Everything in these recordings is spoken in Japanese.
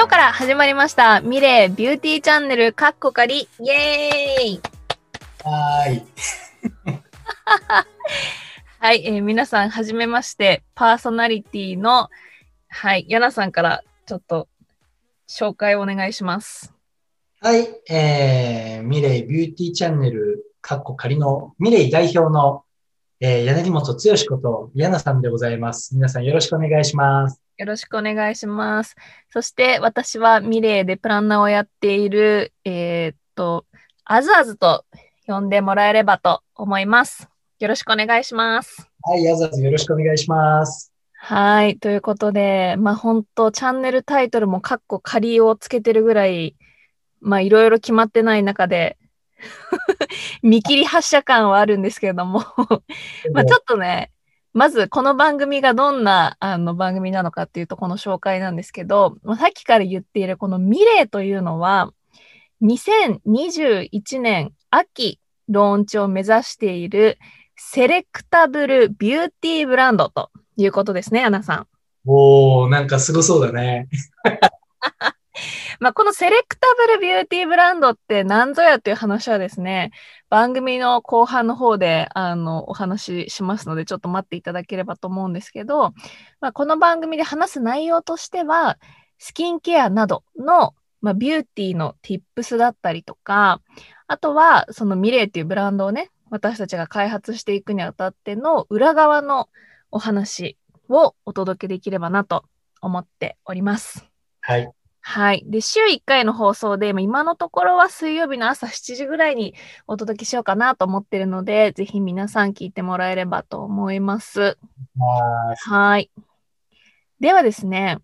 今日から始まりましたミレービューティーチャンネルカッコカリイエーイはーい。はい、えー皆さんはじめましてパーソナリティのはいヤナさんからちょっと紹介をお願いしますはい。えー、ミレイビューティーチャンネル、カッコ仮のミレイ代表の、えー、柳本剛こと、ヤナさんでございます。皆さんよろしくお願いします。よろしくお願いしますそして私はミレーでプランナーをやっているえーっとあずあずと呼んでもらえればと思いますよろしくお願いしますはい、ヤザーズよろしくお願いします。はい。ということで、まあ本当チャンネルタイトルもカッコ仮をつけてるぐらい、まあいろいろ決まってない中で、見切り発車感はあるんですけれども、まあちょっとね、まずこの番組がどんなあの番組なのかっていうとこの紹介なんですけど、まあさっきから言っているこのミレーというのは、2021年秋ローンチを目指しているセレクタブルビューティーブランドということですね、アナさん。おー、なんかすごそうだね。まあ、このセレクタブルビューティーブランドって何ぞやっていう話はですね、番組の後半の方であのお話ししますので、ちょっと待っていただければと思うんですけど、まあ、この番組で話す内容としては、スキンケアなどの、まあ、ビューティーの tips だったりとか、あとはそのミレーっていうブランドをね、私たちが開発していくにあたっての裏側のお話をお届けできればなと思っております。はい。はい。で、週1回の放送で、まあ今のところは水曜日の朝7時ぐらいにお届けしようかなと思ってるので、ぜひ皆さん聞いてもらえればと思います。まあはい。ではですね、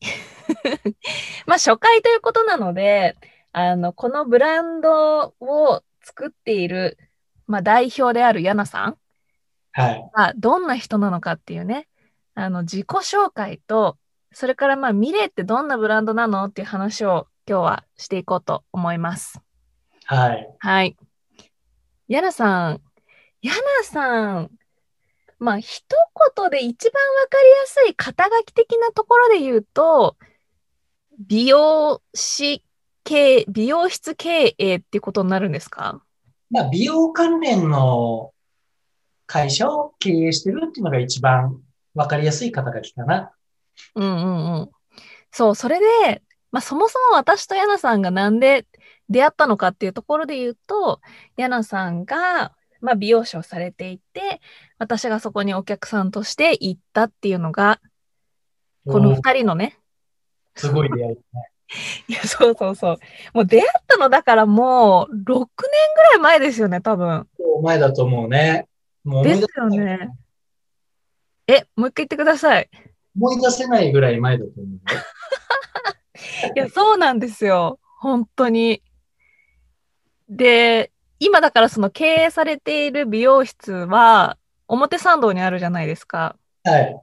まあ初回ということなので、あの、このブランドを作っている、まあ代表であるヤナさんはい。がどんな人なのかっていうね、あの、自己紹介と、それからまあ、ミレーってどんなブランドなのっていう話を今日はしていこうと思います。はい。はい。ヤナさん、ヤナさん、まあ、一言で一番わかりやすい肩書き的なところで言うと、美容師経、美容室経営っていうことになるんですか？まあ、美容関連の会社を経営してるっていうのが一番わかりやすい肩書きかな。うんうんうん。そう、それで、まあ、そもそも私とヤナさんがなんで出会ったのかっていうところで言うと、ヤナさんが、まあ、美容師をされていて、私がそこにお客さんとして行ったっていうのが、この二人のね、すごい出会いね。いや、そうそうそう。もう出会ったのだからもう6年ぐらい前ですよね、多分。前だと思うね。もうですよね。え、もう一回言ってください。思い出せないぐらい前だと思うよ。いや、そうなんですよ。本当に。で、今だからその経営されている美容室は表参道にあるじゃないですか。はい。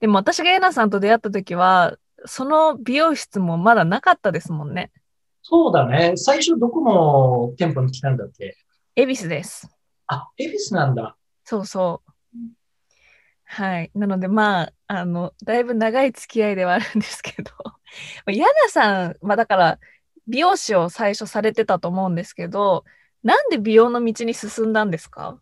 でも私がエナさんと出会った時は、その美容室もまだなかったですもんね。そうだね。最初どこの店舗に来たんだっけ？恵比寿です。あ、恵比寿なんだ。そうそう。はい。なのでまあ、あの、だいぶ長い付き合いではあるんですけど、ヤナさん、まあだから、美容師を最初されてたと思うんですけど、なんで美容の道に進んだんですか？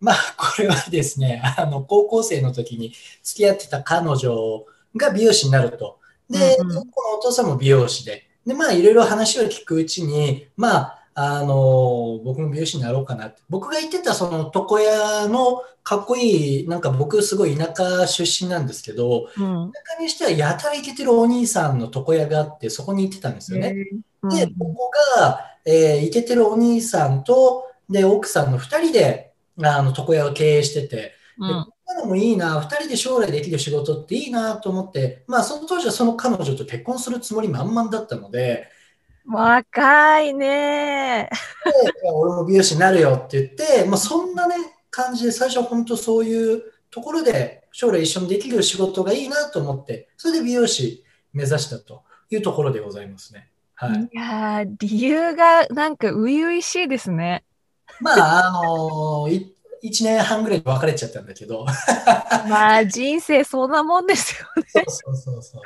まあ、これはですね、あの、高校生の時に付き合ってた彼女が美容師になると。で、うんうんこのお父さんも美容師で。で、まあ、いろいろ話を聞くうちに、まあ、あの、僕も美容師になろうかなって。僕が言ってたその床屋のかっこいい、なんか僕すごい田舎出身なんですけど、うん。田舎にしてはやたらイケてるお兄さんの床屋があって、そこに行ってたんですよね。で、うんここが、えー、イケてるお兄さんと、で、奥さんの二人で、あの、床屋を経営してて、うんでこんなのもいいな、二人で将来できる仕事っていいなと思って、まあ、その当時はその彼女と結婚するつもり満々だったので、若いねで俺も美容師になるよって言って、まあ、そんなね、感じで、最初は本当そういうところで、将来一緒にできる仕事がいいなと思って、それで美容師目指したというところでございますね。はい。いやー、理由がなんか初々しいですね。まあ、あのい1年半ぐらいで別れちゃったんだけど、まあ人生そんなもんですよね。そうそうそうそう。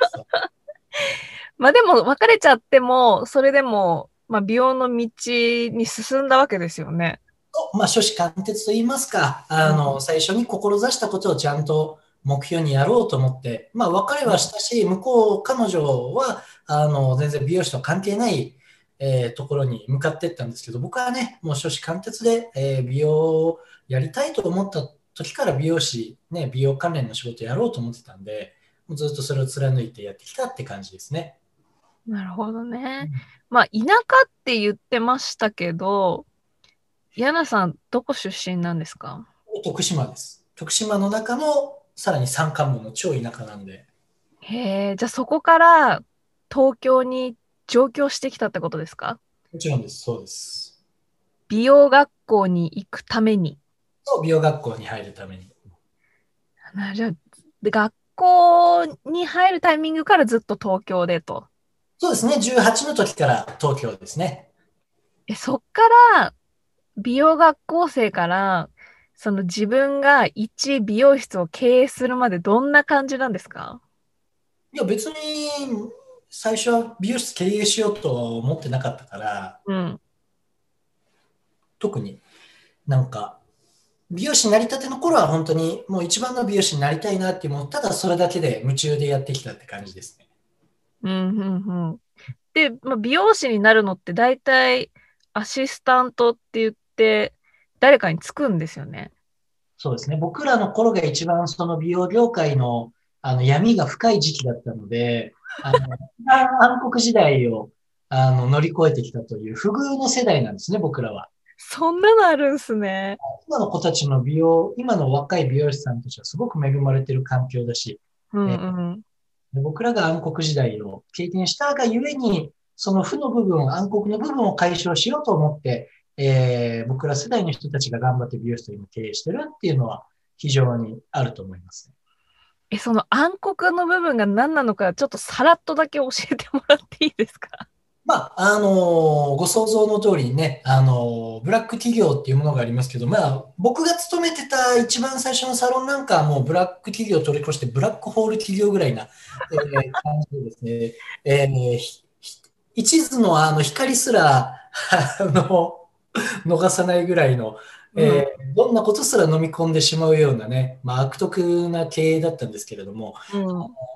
まあでも別れちゃっても、それでも、まあ美容の道に進んだわけですよね。まあ、初子貫徹と言いますか、あの、最初に志したことをちゃんと目標にやろうと思って、まあ、別れはしたし、向こう、彼女は、あの、全然美容師と関係ない、えーところに向かっていったんですけど、僕はね、もう初子貫徹で、えー美容をやりたいと思った時から美容師、ね、美容関連の仕事やろうと思ってたんで、もうずっとそれを貫いてやってきたって感じですね。なるほどねうん。まあ田舎って言ってましたけど、ヤナさん、どこ出身なんですか？徳島です。徳島の中のさらに山間部の超田舎なんで、へえ、じゃあそこから東京に上京してきたってことですか？もちろんです、そうです。美容学校に行くために。と美容学校に入るために。なじゃあで学校に入るタイミングからずっと東京でと。そうですね、18の時から東京ですね。え、そっから美容学校生からその自分が一美容室を経営するまでどんな感じなんですか？いや、別に最初は美容室経営しようとは思ってなかったから、うん。特になんか、美容師になりたての頃は本当にもう一番の美容師になりたいなってもうただそれだけで夢中でやってきたって感じですね。うん、うん、うん。で、まあ、美容師になるのって大体アシスタントって言って誰かにつくんですよね。そうですね。僕らの頃が一番その美容業界のあの闇が深い時期だったので、あの 暗黒時代をあの乗り越えてきたという不遇の世代なんですね、僕らは。そんなのあるんすね。今の子たちの美容、今の若い美容師さんたちはすごく恵まれている環境だし、うんうん。僕らが暗黒時代を経験したがゆえに、その負の部分、暗黒の部分を解消しようと思って、えー僕ら世代の人たちが頑張って美容室を今経営してるっていうのは非常にあると思います、ね。え、その暗黒の部分が何なのか、ちょっとさらっとだけ教えてもらっていいですか？まあ、あのーご想像の通りにね、あのーブラック企業っていうものがありますけど、まあ、僕が勤めてた一番最初のサロンなんかはもうブラック企業を取り越してブラックホール企業ぐらいな、えー感じでですね、えー一途のあの光すら、あの、逃さないぐらいの、えーどんなことすら飲み込んでしまうようなね、まあ、悪徳な経営だったんですけれども、うん。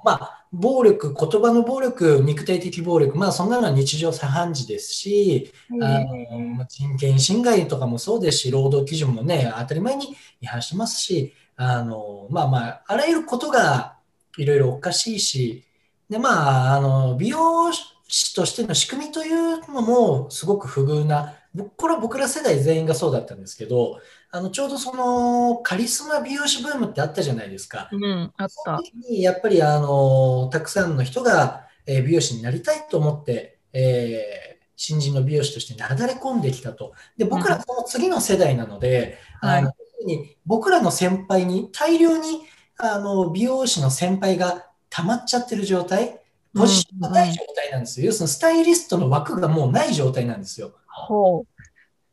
まあ、暴力、言葉の暴力、肉体的暴力、まあ、そんなのは日常茶飯事ですし、あのまあ人権侵害とかもそうですし、労働基準もね、当たり前に違反してますし、あのまあまあ、あらゆることがいろいろおかしいし、で、まあ、あの美容師としての仕組みというのもすごく不遇な、僕これは僕ら世代全員がそうだったんですけど、あのちょうどそのカリスマ美容師ブームってあったじゃないですか。うん、あった。時にやっぱりあのたくさんの人が、えー美容師になりたいと思って、えー新人の美容師としてなだれ込んできたと。で僕らその次の世代なので、はいあの要するに僕らの先輩に大量にあの美容師の先輩が溜まっちゃってる状態、ポジションがない状態なんですよ。要するにスタイリストの枠がもうない状態なんですよ。ほ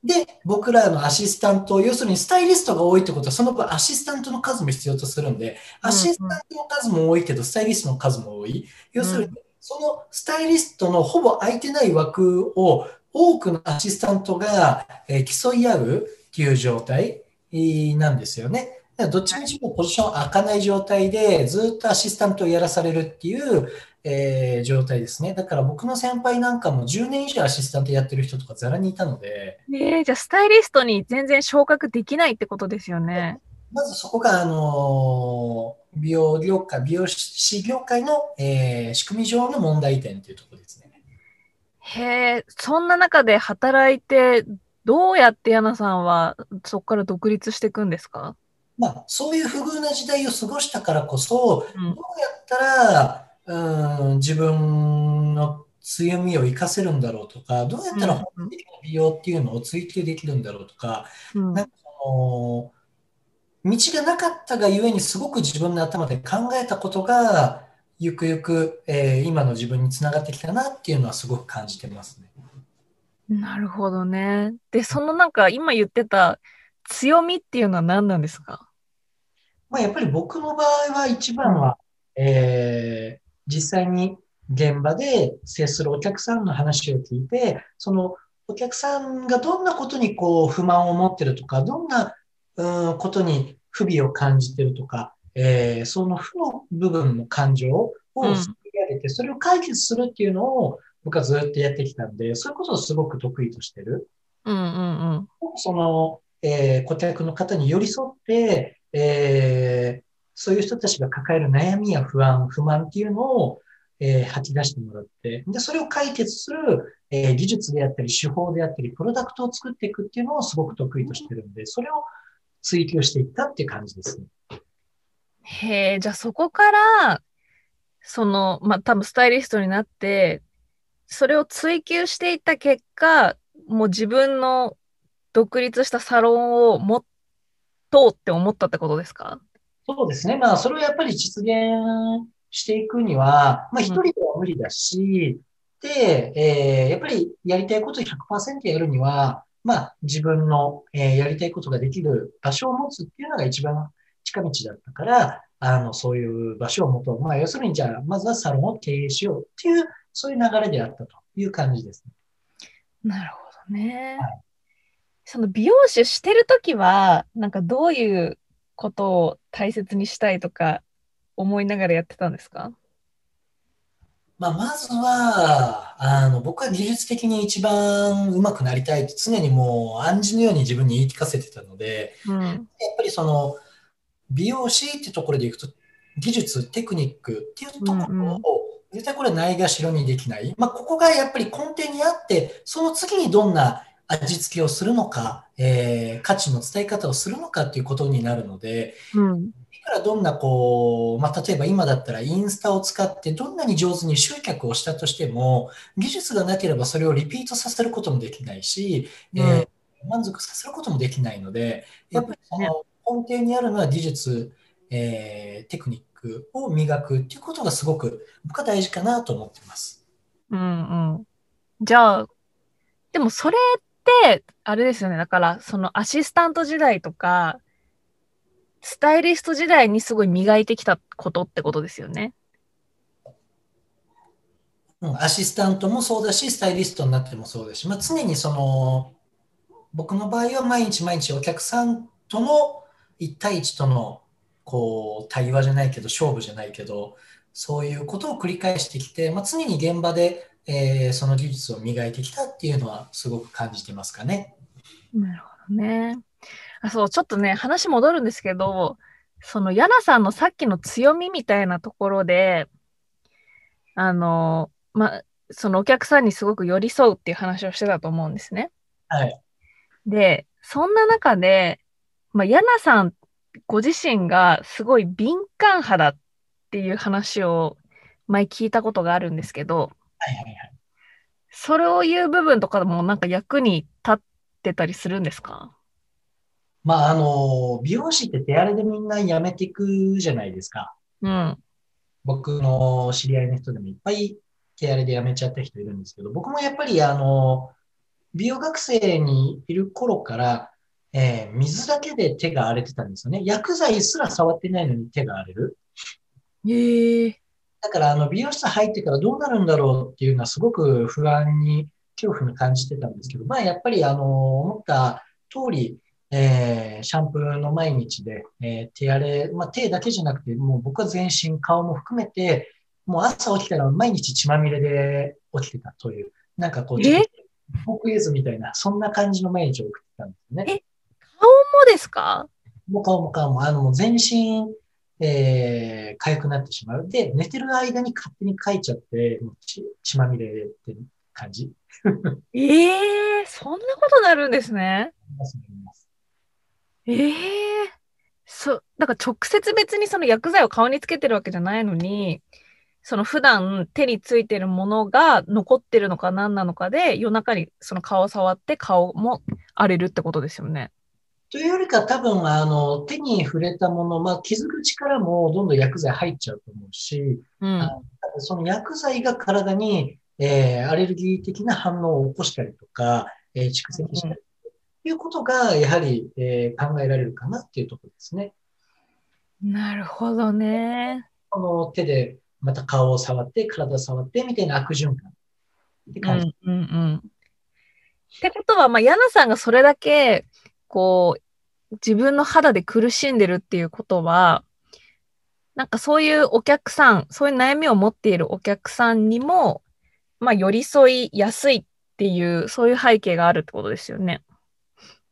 で、僕らのアシスタント、要するにスタイリストが多いってことは、その分アシスタントの数も必要とするんで、アシスタントの数も多いけど、スタイリストの数も多い。要するに、そのスタイリストのほぼ空いてない枠を多くのアシスタントが、えー競い合うっていう状態えーなんですよね。どっちみちもポジション開かない状態で、ずっとアシスタントをやらされるっていう、えー状態ですね。だから僕の先輩なんかも10年以上アシスタントやってる人とかざらにいたので、う。えー、じゃあスタイリストに全然昇格できないってことですよね。まずそこが、あの美容業界、美容師業界の、えー仕組み上の問題点というところですね。へえ、そんな中で働いて、どうやってヤナさんはそこから独立していくんですか？まあ、そういう不遇な時代を過ごしたからこそ、うんどうやったら、うん、自分の強みを活かせるんだろうとか、どうやったら本格的な美容っていうのを追求できるんだろうとか、うんなんかその道がなかったがゆえにすごく自分の頭で考えたことが、ゆくゆく、えー今の自分につながってきたなっていうのはすごく感じてますね。なるほどね。で、そのなんか今言ってた強みっていうのは何なんですか？まあ、やっぱり僕の場合は一番は、えー実際に現場で接するお客さんの話を聞いて、そのお客さんがどんなことにこう不満を持ってるとか、どんな、うん、ことに不備を感じてるとか、えー、その負の部分の感情を吸い上げて、それを解決するっていうのを僕はずっとやってきたんで、そういうことをすごく得意としてる。うんうんうん、その、えー、顧客の方に寄り添って、えー、そういう人たちが抱える悩みや不安、不満っていうのを、えー、吐き出してもらって、で、それを解決する、えー、技術であったり、手法であったり、プロダクトを作っていくっていうのをすごく得意としてるんで、それを追求していったっていう感じですね。へえ、じゃあそこから、その、まあ、多分スタイリストになって、それを追求していった結果、もう自分の独立したサロンを持とうって思ったってことですか？そうですね。まあ、それをやっぱり実現していくには、まあ、一人では無理だし、うん、で、えー、やっぱりやりたいことを100%やるには、まあ、自分の、えー、やりたいことができる場所を持つっていうのが一番近道だったから、あの、そういう場所を持とう。まあ、要するに、じゃあ、まずはサロンを経営しようっていう、そういう流れであったという感じですね。なるほどね。はい、その美容師してるときは、なんかどういうことを大切にしたいとか思いながらやってたんですか？まあ、まずは、あの、僕は技術的に一番上手くなりたいって常にもう暗示のように自分に言い聞かせてたので、うん、やっぱりその、美容師ってところでいくと、技術、テクニックっていうところを、絶対これないがしろにできない。まあ、ここがやっぱり根底にあって、その次にどんな味付けをするのか、えー、価値の伝え方をするのかっていうことになるので、うん、いくらどんなこう、まあ、例えば今だったらインスタを使ってどんなに上手に集客をしたとしても、技術がなければそれをリピートさせることもできないし、うん、えー、満足させることもできないので、やっぱりその、根底にあるのは技術、えー、テクニックを磨くっていうことがすごく僕は大事かなと思ってます。うんうん。じゃあ、でもそれって、あれですよね。だから、そのアシスタント時代とか、スタイリスト時代にすごい磨いてきたことってことですよね。うん、アシスタントもそうだし、スタイリストになってもそうだし、まあ、常にその、僕の場合は毎日毎日お客さんとの1対1とのこう対話じゃないけど勝負じゃないけどそういうことを繰り返してきて、まあ、常に現場で、えー、その技術を磨いてきたっていうのはすごく感じてますかね。なるほどね。あそうちょっとね話戻るんですけどそのヤナさんのさっきの強みみたいなところであのまそのお客さんにすごく寄り添うっていう話をしてたと思うんですね。はい。でそんな中でまあ、ヤナさんご自身がすごい敏感肌っていう話を前聞いたことがあるんですけど、はいはいはい、それを言う部分とかもなんか役に立ってたりするんですか？まあ、あの、美容師って手荒れでみんな辞めていくじゃないですか。うん。僕の知り合いの人でもいっぱい手荒れで辞めちゃった人いるんですけど、僕もやっぱりあの、美容学生にいる頃から、えー、水だけで手が荒れてたんですよね。薬剤すら触ってないのに手が荒れる。えー、だから、あの、美容室入ってからどうなるんだろうっていうのはすごく不安に、恐怖に感じてたんですけど、まあ、やっぱり、あの、思った通り、えー、シャンプーの毎日で、えー、手荒れ、まあ、手だけじゃなくて、もう僕は全身、顔も含めて、もう朝起きたら毎日血まみれで起きてたという、なんかこう、フォークエイズみたいな、そんな感じの毎日を送ってたんですね。顔もですか？もう顔も顔も、あの、全身、えー、痒くなってしまう。で、寝てる間に勝手に書いちゃって、血血まみれって感じ。ええー、そんなことなるんですね。ええー、そ、だから直接別にその薬剤を顔につけてるわけじゃないのに、その普段手についてるものが残ってるのか何なのかで夜中にその顔を触って顔も荒れるってことですよね。というよりか多分、あの、手に触れたもの、まあ、気づく力もどんどん薬剤入っちゃうと思うし、うん、その薬剤が体に、えー、アレルギー的な反応を起こしたりとか、えー、蓄積したりということが、やはり、えー、考えられるかなっていうところですね。なるほどね。この手でまた顔を触って、体を触って、みたいな悪循環ってう感じ。んうんうん。ってことは、まあ、ヤナさんがそれだけ、こう、自分の肌で苦しんでるっていうことは、なんかそういうお客さん、そういう悩みを持っているお客さんにも、まあ、寄り添いやすいっていう、そういう背景があるってことですよね。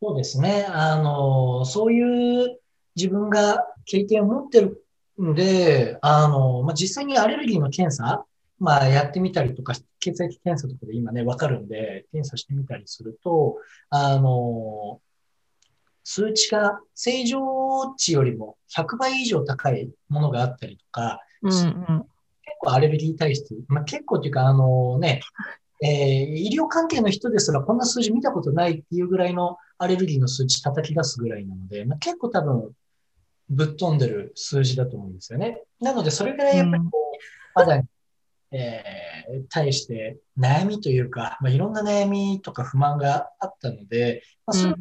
そうですね。あの、そういう自分が経験を持ってるんで、あの、まあ、実際にアレルギーの検査、まあ、やってみたりとか、血液検査とかで今ね、わかるんで、検査してみたりすると、あの、数値が正常値よりも100倍以上高いものがあったりとか、うんうん。結構アレルギー体質、まあ、結構っていうか、あのね、えー医療関係の人ですらこんな数字見たことないっていうぐらいのアレルギーの数値叩き出すぐらいなので、まあ、結構多分ぶっ飛んでる数字だと思うんですよね。なので、それぐらいやっぱりこう、肌に、えー対して悩みというか、まあ、いろんな悩みとか不満があったので、まあ、それを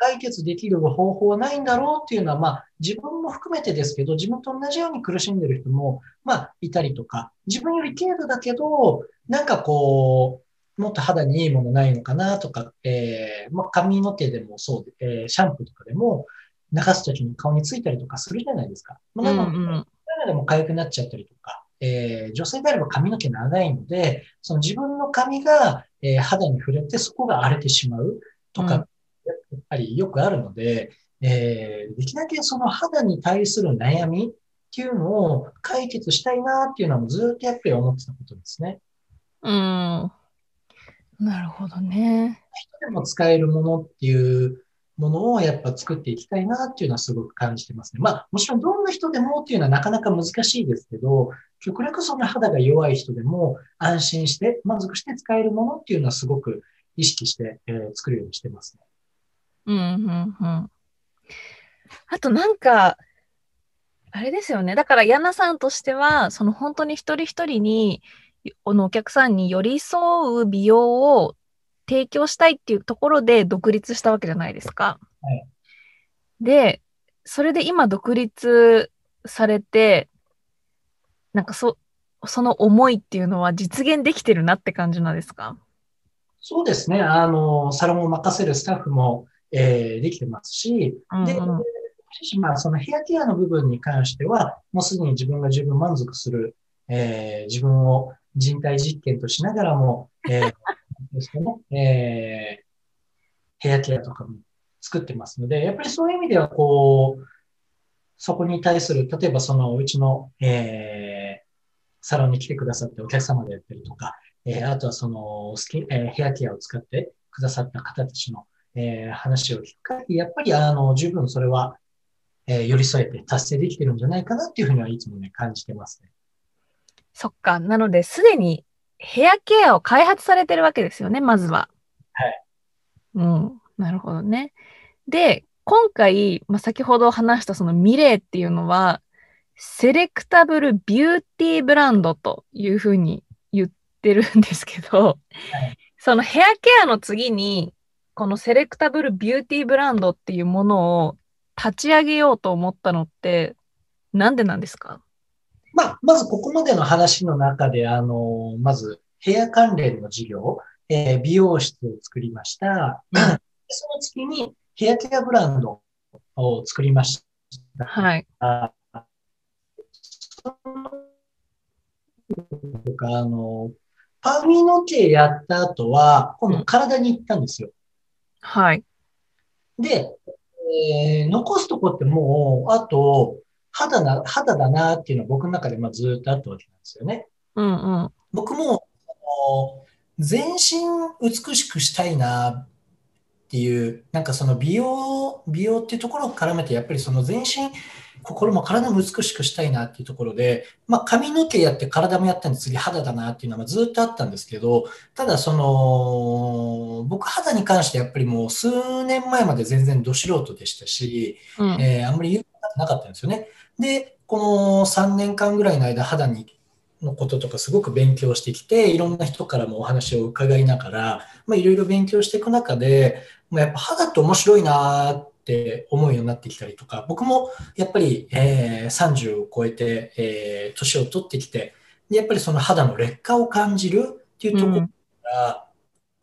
解決できる方法はないんだろうっていうのは、まあ、自分も含めてですけど、自分と同じように苦しんでる人も、まあ、いたりとか、自分より軽度だけど、なんかこう、もっと肌にいいものないのかなとか、えーまあ、髪の毛でもそうで、えーシャンプーとかでも、流すときに顔についたりとかするじゃないですか。まあ、なので、うんうんでも痒くなっちゃったりとか、えー女性であれば髪の毛長いので、その自分の髪が、えー肌に触れてそこが荒れてしまうとか、うんやっぱりよくあるので、えーできるだけその肌に対する悩みっていうのを解決したいなっていうのはずっとやっぱり思ってたことですね。うん。なるほどね。人でも使えるものっていうものをやっぱ作っていきたいなっていうのはすごく感じてますね。まあもちろんどんな人でもっていうのはなかなか難しいですけど、極力その肌が弱い人でも安心して満足して使えるものっていうのはすごく意識して、えー作るようにしてますね。うんうんうん。あとなんか、あれですよね。だから、ヤナさんとしては、その本当に一人一人に、このお客さんに寄り添う美容を提供したいっていうところで独立したわけじゃないですか。はいで、それで今独立されて、なんかそ、その思いっていうのは実現できてるなって感じなんですか？そうですね。あの、サロンを任せるスタッフも、えーできてますし、で、うんうん。まあ、そのヘアケアの部分に関しては、もうすでに自分が十分満足する、えー自分を人体実験としながらも、えーですかね、えーヘアケアとかも作ってますので、やっぱりそういう意味では、こう、そこに対する、例えばそのうちの、えーサロンに来てくださってお客様であったりとか、えーあとはそのスキン、えーヘアケアを使ってくださった方たちの、えー話を聞く限り、やっぱりあの十分それは、えー寄り添えて達成できてるんじゃないかなっていうふうにはいつもね、感じてますね。そっか。なので、すでにヘアケアを開発されてるわけですよね、まずは。はい。うん。なるほどね。で、今回、まあ、先ほど話したそのミレーっていうのは、セレクタブルビューティーブランドというふうに言ってるんですけど、はいそのヘアケアの次に、このセレクタブルビューティーブランドっていうものを立ち上げようと思ったのって、なんでなんですか？まあ、まずここまでの話の中で、あの、まずヘア関連の事業、えー美容室を作りました。うんその次にヘアケアブランドを作りました。はい。とか、あの、髪の毛やった後は、今度体に行ったんですよ。はい。で、えー残すとこってもう、あと、肌な、肌だなっていうのは僕の中でまあずっとあったわけなんですよね。うんうん。僕も、全身美しくしたいなっていう、なんかその美容、美容っていうところを絡めて、やっぱりその全身、心も体も美しくしたいなっていうところで、まあ髪の毛やって体もやったんで次肌だなっていうのはずっとあったんですけど、ただその、僕肌に関してやっぱりもう数年前まで全然ど素人でしたし、うん。えーあんまり言うことなかったんですよね。で、この3年間ぐらいの間、肌にのこととかすごく勉強してきて、いろんな人からもお話を伺いながら、まあ、いろいろ勉強していく中で、まあ、やっぱ肌って面白いなって思うようになってきたりとか、僕もやっぱり、えー30を超えて、えー年を取ってきて、やっぱりその肌の劣化を感じるっていうところから、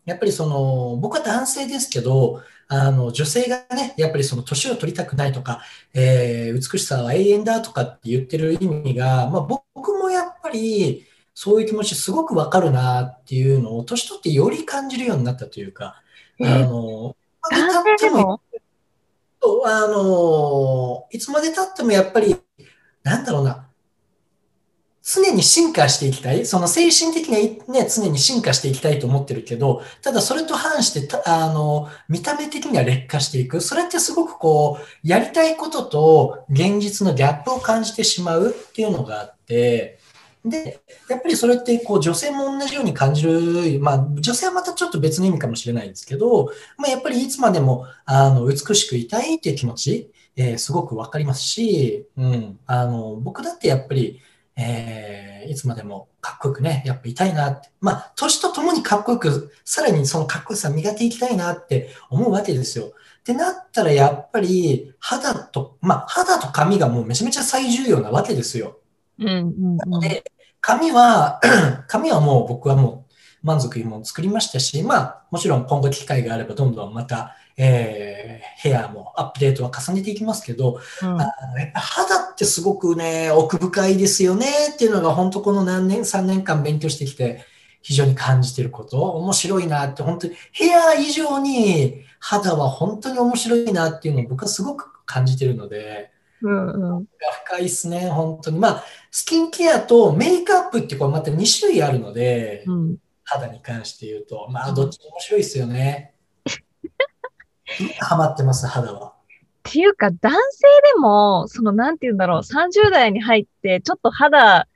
やっぱりその、僕は男性ですけど、あの、女性がね、やっぱりその年を取りたくないとか、えー美しさは永遠だとかって言ってる意味が、まあ僕もやっぱり、そういう気持ちすごくわかるなっていうのを、年取ってより感じるようになったというか、あの、男性でも？そうあの、いつまで経ってもやっぱり、なんだろうな、常に進化していきたい。その精神的にね、常に進化していきたいと思ってるけど、ただそれと反してた、あの、見た目的には劣化していく。それってすごくこう、やりたいことと現実のギャップを感じてしまうっていうのがあって、で、やっぱりそれってこう女性も同じように感じる、まあ女性はまたちょっと別の意味かもしれないですけど、まあやっぱりいつまでもあの美しくいたいっていう気持ち、えーすごくわかりますし、うん、あの僕だってやっぱり、えーいつまでもかっこよくね、やっぱいたいなって、まあ年とともにかっこよく、さらにそのかっこよさ磨いていきたいなって思うわけですよ。ってなったらやっぱり肌と、まあ肌と髪がもうめちゃめちゃ最重要なわけですよ。うんうんうん。で、紙は、紙はもう僕はもう満足いいもの作りましたし、まあもちろん今後機会があればどんどんまた、えーヘアもアップデートは重ねていきますけど、うん。あのやっぱ肌ってすごくね、奥深いですよねっていうのが本当この何年、3年間勉強してきて非常に感じてること、面白いなって本当にヘア以上に肌は本当に面白いなっていうのを僕はすごく感じてるので、うんうん。深いですね、本当に。まあ、スキンケアとメイクアップってこうまた2種類あるので、うん。肌に関して言うと、まあ、どっちも面白いですよね。ハマってます、肌は。っていうか、男性でも、その、なんて言うんだろう、30代に入って、ちょっと肌が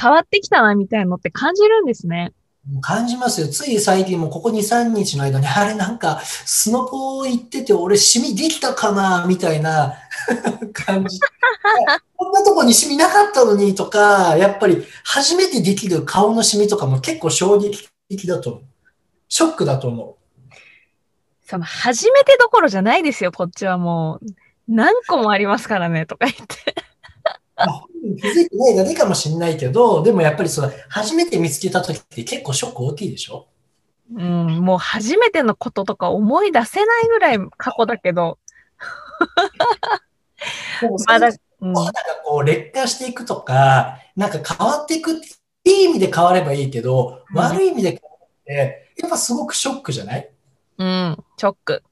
変わってきたな、みたいなのって感じるんですね。感じますよ。つい最近もここ2、3日の間に、あれなんか、スノポ行ってて、俺、シミできたかなみたいな 感じ。こんなとこにシミなかったのにとか、やっぱり、初めてできる顔のシミとかも結構衝撃的だと思う。ショックだと思う。その、初めてどころじゃないですよ、こっちはもう。何個もありますからね、とか言って。まあ気づいてないだけかもしれないけど、でもやっぱりその初めて見つけた時って結構ショック大きいでしょ？うん、もう初めてのこととか思い出せないぐらい過去だけど。まだ、うん。肌がこう劣化していくとか、なんか変わっていくって、いい意味で変わればいいけど、うん悪い意味で変わって、やっぱすごくショックじゃない？うん、ショック。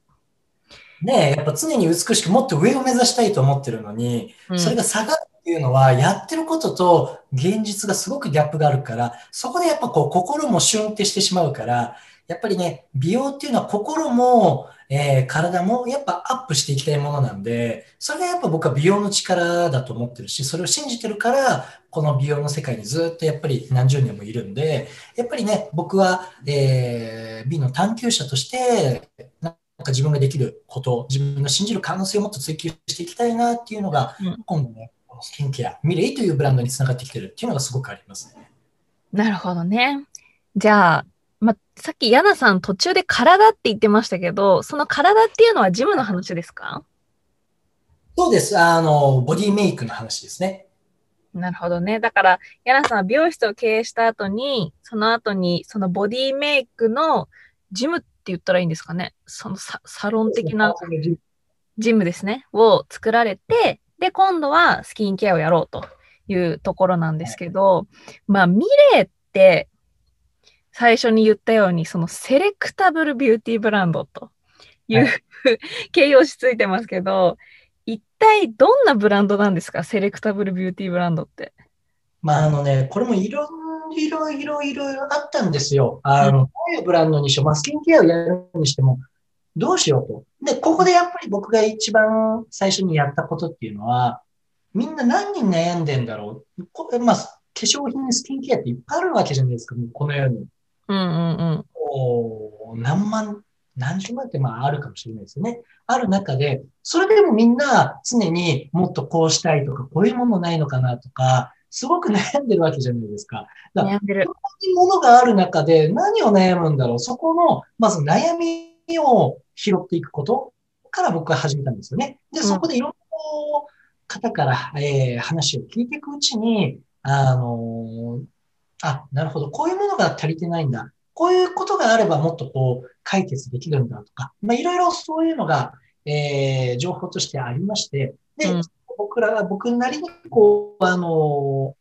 ねえ、やっぱ常に美しくもっと上を目指したいと思ってるのに、うん、それが下がるっていうのは、やってることと現実がすごくギャップがあるから、そこでやっぱこう心もシュンってしてしまうから、やっぱりね、美容っていうのは心も、えー体もやっぱアップしていきたいものなんで、それがやっぱ僕は美容の力だと思ってるし、それを信じてるから、この美容の世界にずっとやっぱり何十年もいるんで、やっぱりね、僕は、えー美の探求者として、なんか自分ができること、自分の信じる可能性をもっと追求していきたいなっていうのが、うん。今度ね、スキンケア、ミレイというブランドにつながってきてるっていうのがすごくありますね。なるほどね。じゃあ、ま、さっきヤナさん途中で体って言ってましたけど、その体っていうのはジムの話ですか？そうです。あの、ボディメイクの話ですね。なるほどね。だから、ヤナさんは美容室を経営した後に、その後に、そのボディメイクのジムって言ったらいいんですかね？そのササロン的なジムですね。を作られて、で、今度はスキンケアをやろうというところなんですけど、まあ、ミレーって、最初に言ったように、そのセレクタブルビューティーブランドという、は形容詞ついてますけど、一体どんなブランドなんですか？セレクタブルビューティーブランドって。まあ、あのね、これもいろいろいろいろいろあったんですよ。あの、どういうブランドにしよう。まあ、スキンケアをやるにしても、どうしようと。で、ここでやっぱり僕が一番最初にやったことっていうのは、みんな何人悩んでんだろう。これ、まあ、化粧品、スキンケアっていっぱいあるわけじゃないですか。もうこの世に。うんうんうん。何万、何十万ってまああるかもしれないですよね。ある中で、それでもみんな常にもっとこうしたいとか、こういうものないのかなとか、すごく悩んでるわけじゃないですか。だから悩んでる。こういうものがある中で何を悩むんだろう。そこの、まず悩みを拾っていくことから僕は始めたんですよね。で、そこでいろんな方から、えー話を聞いていくうちに、あのーあ、なるほど。こういうものが足りてないんだ。こういうことがあればもっとこう解決できるんだとか、まあ、いろいろそういうのが、えー、情報としてありまして、で、うん、僕らは僕なりにこう、あの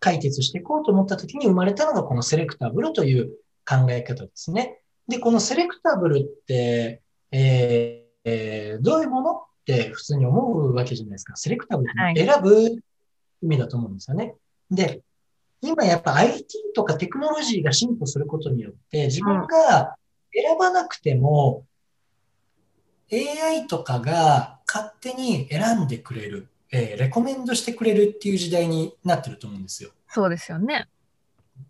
解決していこうと思った時に生まれたのがこのセレクタブルという考え方ですね。で、このセレクタブルって、えーえー、どういうものって普通に思うわけじゃないですか。セレクタブルって選ぶ意味だと思うんですよね。はい、で、今やっぱ IT とかテクノロジーが進歩することによって自分が選ばなくても、AI とかが勝手に選んでくれる、えー、レコメンドしてくれるっていう時代になってると思うんですよ。そうですよね。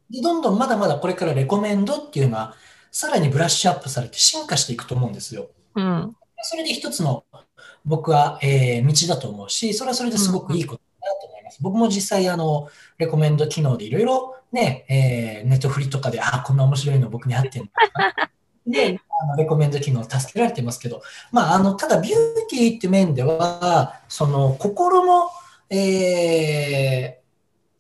で、どんどんまだまだこれからレコメンドっていうのは、さらにブラッシュアップされて進化していくと思うんですよ。うん。それで一つの僕は、えー、道だと思うし、それはそれですごくいいことだなと思います。うん、僕も実際、あの、レコメンド機能でいろいろね、えー、ネットフリとかで、あ、こんな面白いの僕に合ってんのか で、あのレコメンド機能助けられてますけど、まあ、あの、ただビューティーって面では、その心の、えー、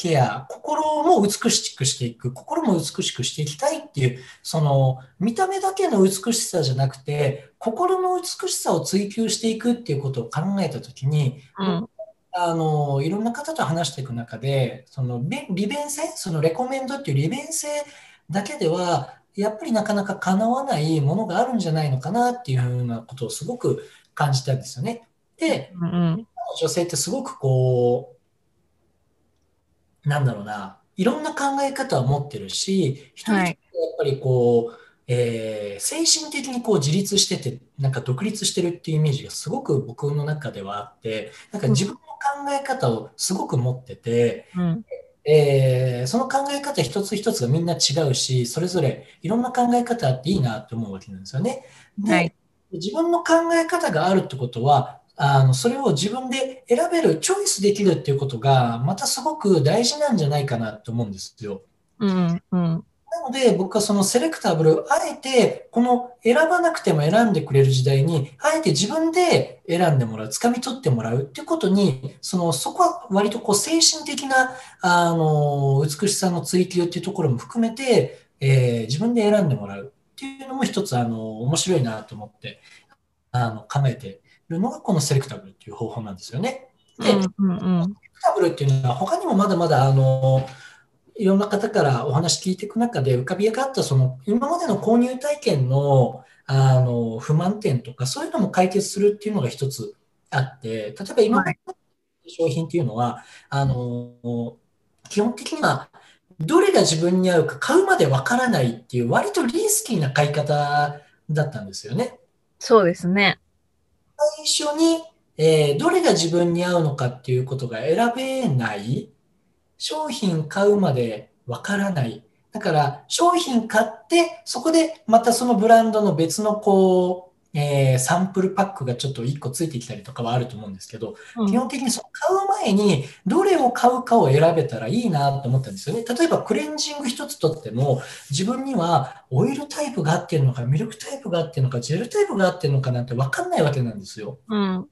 ケア、心も美しくしていく、心も美しくしていきたいっていう、その見た目だけの美しさじゃなくて、心の美しさを追求していくっていうことを考えたときに、うん、あの、いろんな方と話していく中で、その利便性、そのレコメンドっていう利便性だけでは、やっぱりなかなか叶わないものがあるんじゃないのかなっていうふうなことをすごく感じたんですよね。で、うん、女性ってすごくこう、なんだろうな、いろんな考え方を持ってるし、一人やっぱりこう、えー、精神的にこう自立してて、なんか独立してるっていうイメージがすごく僕の中ではあって、なんか自分の考え方をすごく持ってて、うん、えー、その考え方一つ一つがみんな違うし、それぞれいろんな考え方あっていいなって思うわけなんですよね。で、はい、自分の考え方があるってことは、あの、それを自分で選べる、チョイスできるっていうことが、またすごく大事なんじゃないかなと思うんですよ。うん、うん。なので、僕はそのセレクタブル、あえて、この選ばなくても選んでくれる時代に、あえて自分で選んでもらう、掴み取ってもらうっていうことに、その、そこは割とこう精神的な、あの、美しさの追求っていうところも含めて、えー、自分で選んでもらうっていうのも一つ、あの、面白いなと思って、あの、考えてるのがこのセレクタブルっていう方法なんですよね。で、セレクタブルっていうのは他にもまだまだあのいろんな方からお話聞いていく中で浮かび上がったその今までの購入体験のあの不満点とかそういうのも解決するっていうのが一つあって例えば今までの商品っていうのは、あの基本的にはどれが自分に合うか買うまでわからないっていう割とリスキーな買い方だったんですよね。そうですね。最初に、えー、どれが自分に合うのかっていうことが選べない、商品買うまでわからない。だから、商品買って、そこでまたそのブランドの別のこう、えー、サンプルパックがちょっと1個ついてきたりとかはあると思うんですけど、うん、基本的にその買う前にどれを買うかを選べたらいいなと思ったんですよね。例えばクレンジング一つとっても自分にはオイルタイプが合ってるのかミルクタイプが合ってるのかジェルタイプが合ってるのかなんて分かんないわけなんですよ。うん、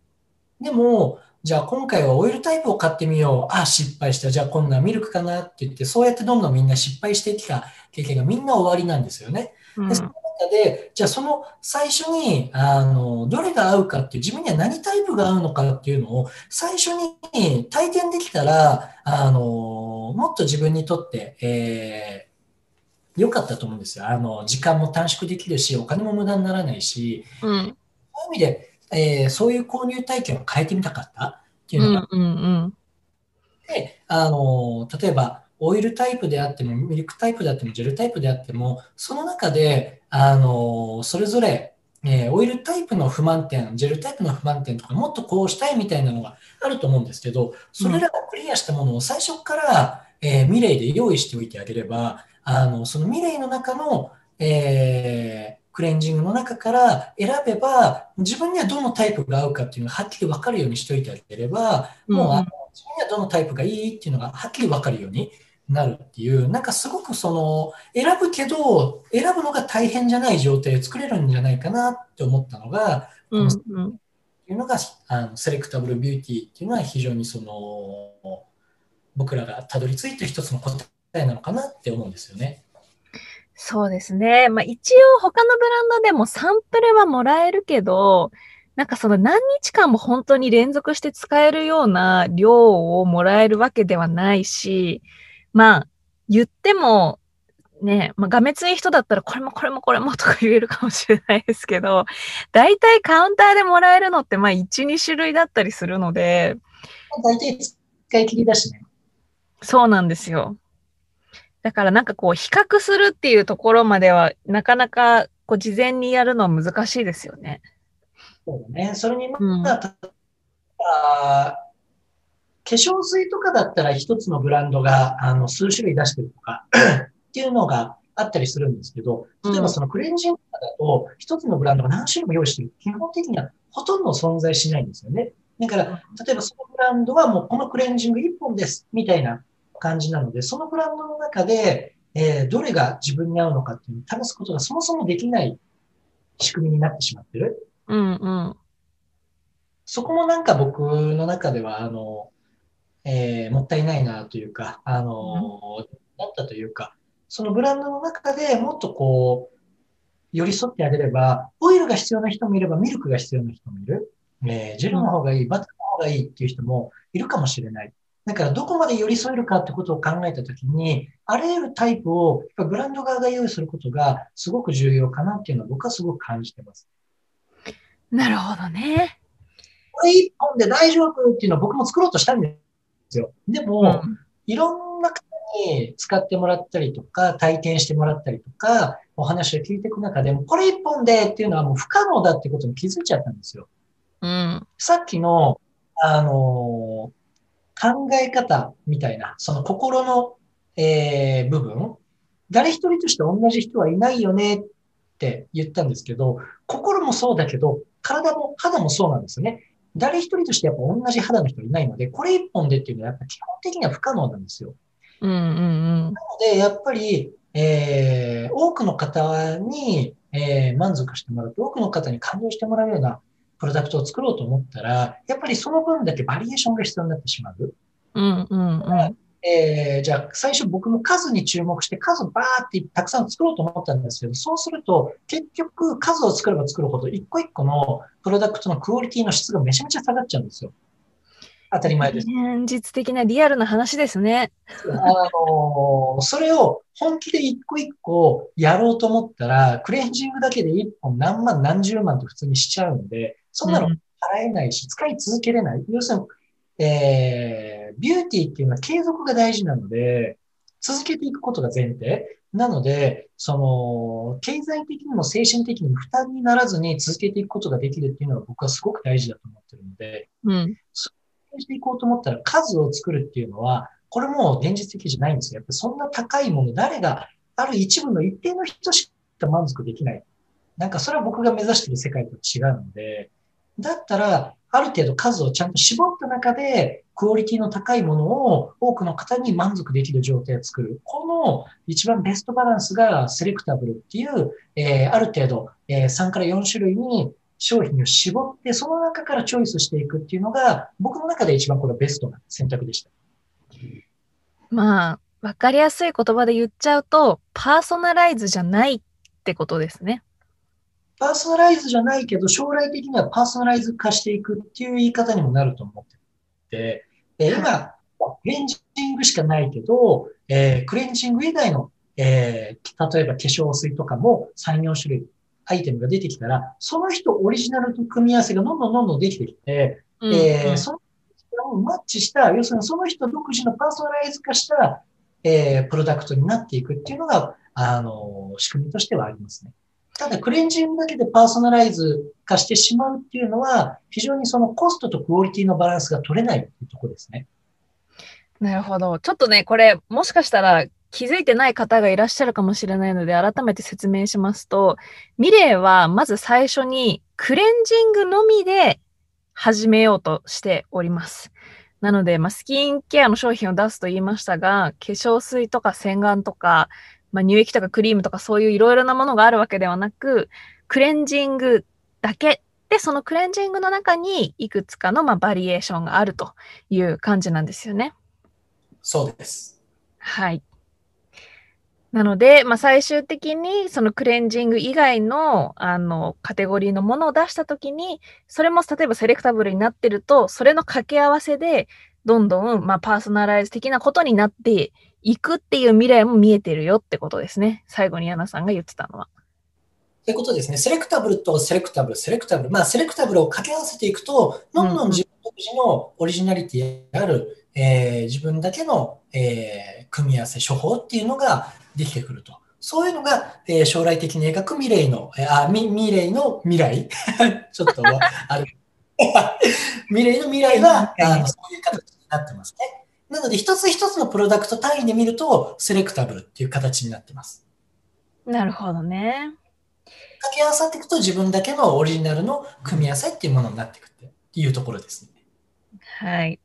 でもじゃあ今回はオイルタイプを買ってみよう。あ、失敗した。じゃあ今度はミルクかなって言って、そうやってどんどんみんな失敗してきた経験がみんな終わりなんですよね。うん、でそので、じゃあその最初に、あの、どれが合うかっていう、自分には何タイプが合うのかっていうのを最初に体験できたら、あの、もっと自分にとって、えー、良かったと思うんですよ。あの、時間も短縮できるし、お金も無駄にならないし、うん、そういう意味で、えー、そういう購入体験を変えてみたかったっていうのが、うんうんうん、で、あの、例えば、オイルタイプであっても、ミルクタイプであっても、ジェルタイプであっても、その中で、あの、それぞれ、えー、オイルタイプの不満点、ジェルタイプの不満点とか、もっとこうしたいみたいなのがあると思うんですけど、それらをクリアしたものを最初から、えー、ミレイで用意しておいてあげれば、あの、そのミレイの中の、えー、クレンジングの中から選べば、自分にはどのタイプが合うかっていうのがはっきり分かるようにしておいてあげれば、もうあの自分にはどのタイプがいいっていうのがはっきり分かるようになるっていう、なんかすごくその、選ぶけど、選ぶのが大変じゃない状態を作れるんじゃないかなって思ったのが、うんうん、っていうのが、あのセレクタブルビューティーっていうのは非常にその、僕らがたどり着いた一つの答いなのかなって思うんですよね。そうですね。まあ一応他のブランドでもサンプルはもらえるけど、なんかその何日間も本当に連続して使えるような量をもらえるわけではないし、まあ言ってもね、まあ、がめつい人だったらこれもこれもこれもとか言えるかもしれないですけど、大体カウンターでもらえるのってまあ1、2種類だったりするので。大体使い切りだしね。そうなんですよ。だからなんかこう比較するっていうところまではなかなかこう事前にやるのは難しいですよね。そうだね。それにまた、うん、あ化粧水とかだったら一つのブランドがあの数種類出してるとか っていうのがあったりするんですけど、例えばそのクレンジングだと一つのブランドが何種類も用意してる。基本的にはほとんど存在しないんですよね。だから、例えばそのブランドはもうこのクレンジング1本ですみたいな感じなので、そのブランドの中で、えー、どれが自分に合うのかっていうのを試すことがそもそもできない仕組みになってしまってる。うんうん。そこもなんか僕の中では、あの、えー、もったいないなというか、あの、だったというか、そのブランドの中でもっとこう、寄り添ってあげれば、オイルが必要な人もいれば、ミルクが必要な人もいる。えー、ジェルの方がいい、バターの方がいいっていう人もいるかもしれない。だからどこまで寄り添えるかってことを考えたときに、あらゆるタイプをやっぱブランド側が用意することがすごく重要かなっていうのは僕はすごく感じてます。なるほどね。これ一本で大丈夫っていうのは僕も作ろうとしたんですよ。でも、うん、いろんな方に使ってもらったりとか、体験してもらったりとか、お話を聞いていく中でも、これ一本でっていうのはもう不可能だってことに気づいちゃったんですよ。うん。さっきの、あの考え方みたいな、その心の、えー、部分、誰一人として同じ人はいないよねって言ったんですけど、心もそうだけど、体も肌もそうなんですよね。誰一人としてやっぱ同じ肌の人いないので、これ一本でっていうのはやっぱ基本的には不可能なんですよ。うんうんうん。なので、やっぱり、えー、多くの方に、えー、満足してもらうと、多くの方に感動してもらうようなプロダクトを作ろうと思ったら、やっぱりその分だけバリエーションが必要になってしまう。うんうんうん。えー、じゃあ、最初僕も数に注目して数バーってたくさん作ろうと思ったんですけど、そうすると、結局数を作れば作るほど、一個一個のプロダクトのクオリティの質がめちゃめちゃ下がっちゃうんですよ。当たり前です。現実的なリアルな話ですね。あのー、それを本気で一個一個やろうと思ったら、クレンジングだけで一本何万何十万と普通にしちゃうんで、そんなの払えないし、使い続けれない。要するに、えー、ビューティーっていうのは継続が大事なので、続けていくことが前提。なので、その、経済的にも精神的にも負担にならずに続けていくことができるっていうのは僕はすごく大事だと思ってるので、うん。そしていこうと思ったら数を作るっていうのは、これも現実的じゃないんですよ。やっぱそんな高いもの、誰が、ある一部の一定の人しか満足できない。なんかそれは僕が目指している世界と違うので、だったら、ある程度数をちゃんと絞った中で、クオリティの高いものを多くの方に満足できる状態を作る。この一番ベストバランスがセレクタブルっていう、えー、ある程度、えー、3から4種類に商品を絞って、その中からチョイスしていくっていうのが、僕の中で一番これベストな選択でした。まあ、わかりやすい言葉で言っちゃうと、パーソナライズじゃないってことですね。パーソナライズじゃないけど、将来的にはパーソナライズ化していくっていう言い方にもなると思ってて、え今、クレンジングしかないけど、えー、クレンジング以外の、えー、例えば化粧水とかも3、4種類アイテムが出てきたら、その人オリジナルと組み合わせがどんどんどんどんできてきて、うんうん、えー、その人をマッチした、要するにその人独自のパーソナライズ化した、えー、プロダクトになっていくっていうのが、あの、仕組みとしてはありますね。ただ、クレンジングだけでパーソナライズ化してしまうっていうのは、非常にそのコストとクオリティのバランスが取れないっていうところですね。なるほど。ちょっとね、これ、もしかしたら気づいてない方がいらっしゃるかもしれないので、改めて説明しますと、ミレーはまず最初にクレンジングのみで始めようとしております。なので、まあ、スキンケアの商品を出すと言いましたが、化粧水とか洗顔とか、まあ、乳液とかクリームとかそういういろいろなものがあるわけではなく、クレンジングだけで、そのクレンジングの中にいくつかのまあバリエーションがあるという感じなんですよね。そうです。はい。なので、まあ、最終的にそのクレンジング以外のあのカテゴリーのものを出したときに、それも例えばセレクタブルになってると、それの掛け合わせで、どんどん、まあ、パーソナライズ的なことになっていくっていう未来も見えてるよってことですね。最後にヤナさんが言ってたのは。ということですね。セレクタブルとセレクタブル、セレクタブル。まあ、セレクタブルを掛け合わせていくと、どんどん自分独自のオリジナリティである、えー、自分だけの、えー、組み合わせ、処方っていうのができてくると。そういうのが、えー、将来的に描く未来の、えー、あ、み、未来の未来 ちょっと、ある。未来の未来は、あの、そういう形になってますね。なので、一つ一つのプロダクト単位で見ると、セレクタブルっていう形になってます。なるほどね。掛け合わさっていくと、自分だけのオリジナルの組み合わせっていうものになっていくっていうところですね。はい。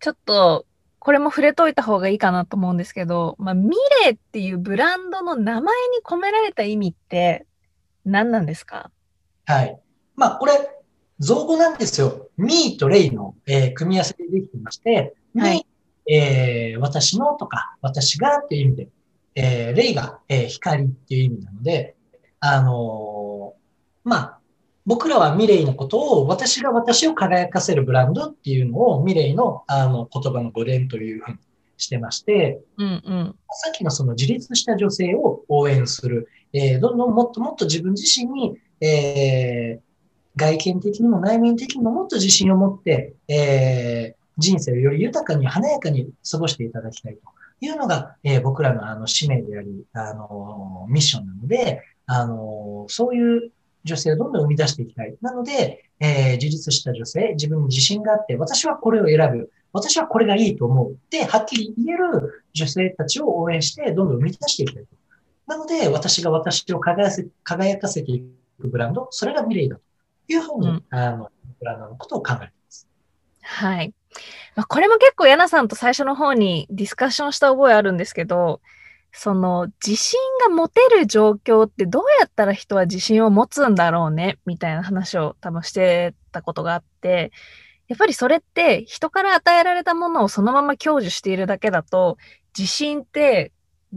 ちょっと、これも触れといた方がいいかなと思うんですけど、まあ、ミレーっていうブランドの名前に込められた意味って何なんですか？はい。まあ、これ、造語なんですよ。ミーとレイの、えー、組み合わせでできてまして、はい、えー、私のとか、私がっていう意味で、えー、レイが、えー、光っていう意味なので、あのー、まあ、僕らはミレイのことを、私が私を輝かせるブランドっていうのを、ミレイのあの言葉の語源というふうにしてまして、うんうん、さっきのその自立した女性を応援する、えー、どんどんもっともっと自分自身に、えー、外見的にも内面的にももっと自信を持って、えー、人生をより豊かに華やかに過ごしていただきたいというのが、えー、僕らのあの使命であり、あのミッションなので、あのそういう女性をどんどん生み出していきたい。なので、えー、自立した女性、自分に自信があって、私はこれを選ぶ。私はこれがいいと思う。で、はっきり言える女性たちを応援して、どんどん生み出していきたいと。なので、私が私を輝せ輝かせていくブランド、それがミレイだというふうに、うん、あの、ブランドのことを考えています。はい。まあ、これも結構、ヤナさんと最初の方にディスカッションした覚えあるんですけど、その自信が持てる状況ってどうやったら人は自信を持つんだろうね？みたいな話を多分してたことがあって、やっぱりそれって人から与えられたものをそのまま享受しているだけだと自信って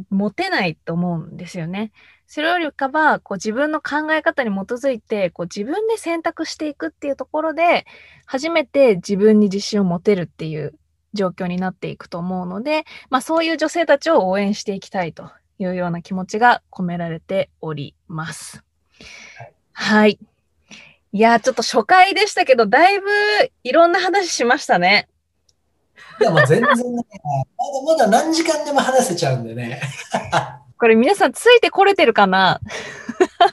持てないと思うんですよね。それよりかはこう自分の考え方に基づいてこう自分で選択していくっていうところで初めて自分に自信を持てるっていう状況になっていくと思うので、まあそういう女性たちを応援していきたいというような気持ちが込められております。はい。いや、ちょっと初回でしたけど、だいぶいろんな話しましたね。いや、もう全然ね、まだまだ何時間でも話せちゃうんでね。これ皆さんついてこれてるかな？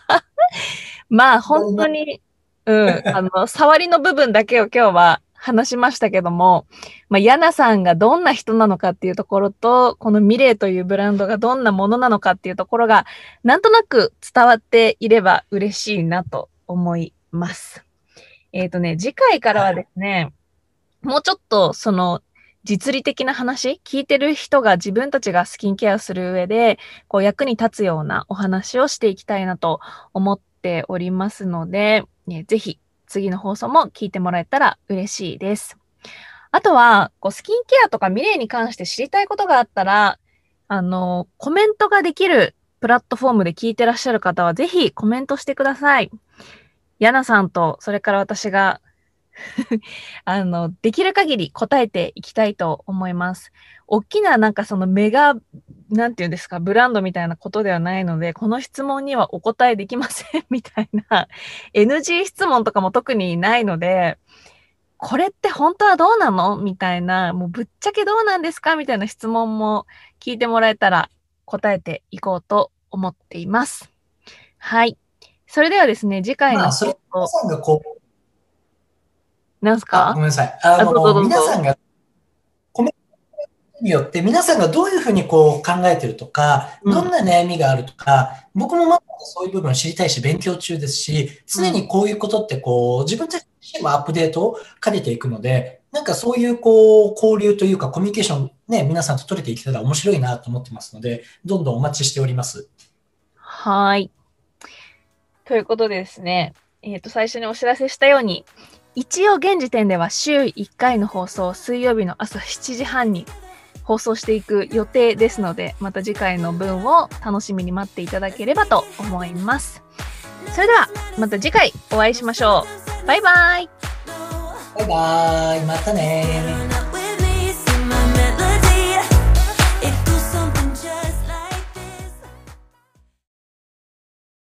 まあ本当に、うん、あの、触りの部分だけを今日は話しましたけども、まあ、ヤナさんがどんな人なのかっていうところと、このミレーというブランドがどんなものなのかっていうところが、なんとなく伝わっていれば嬉しいなと思います。えっ、ー、とね、次回からはですね、もうちょっとその実利的な話、聞いてる人が自分たちがスキンケアする上で、こう役に立つようなお話をしていきたいなと思っておりますので、ね、ぜひ次の放送も聞いてもらえたら嬉しいです。あとは、こうスキンケアとかミレーに関して知りたいことがあったら、あの、コメントができるプラットフォームで聞いてらっしゃる方は、ぜひコメントしてください。ヤナさんと、それから私が あの、できる限り答えていきたいと思います。大きななんかそのメガ、なんていうんですか、ブランドみたいなことではないので、この質問にはお答えできません みたいな NG 質問とかも特にないので、これって本当はどうなの？みたいな、もうぶっちゃけどうなんですか？みたいな質問も聞いてもらえたら答えていこうと思っています。はい。それではですね、次回の。まあ、それ皆さんがこう、なんすか？ごめんなさい。あの、皆さんが、コメントによって皆さんがどういうふうにこう考えてるとか、どんな悩みがあるとか、うん、僕もまだそういう部分を知りたいし、勉強中ですし、常にこういうことってこう、自分たち自身もアップデートを兼ねていくので、なんかそういうこう、交流というかコミュニケーションね、皆さんと取れていけたら面白いなと思ってますので、どんどんお待ちしております。はい。ということでですね、えっ、ー、と、最初にお知らせしたように、一応現時点では週1回の放送、水曜日の朝7時半に放送していく予定ですので、また次回の分を楽しみに待っていただければと思います。それでは、また次回お会いしましょう。バイバイバイバイ。またね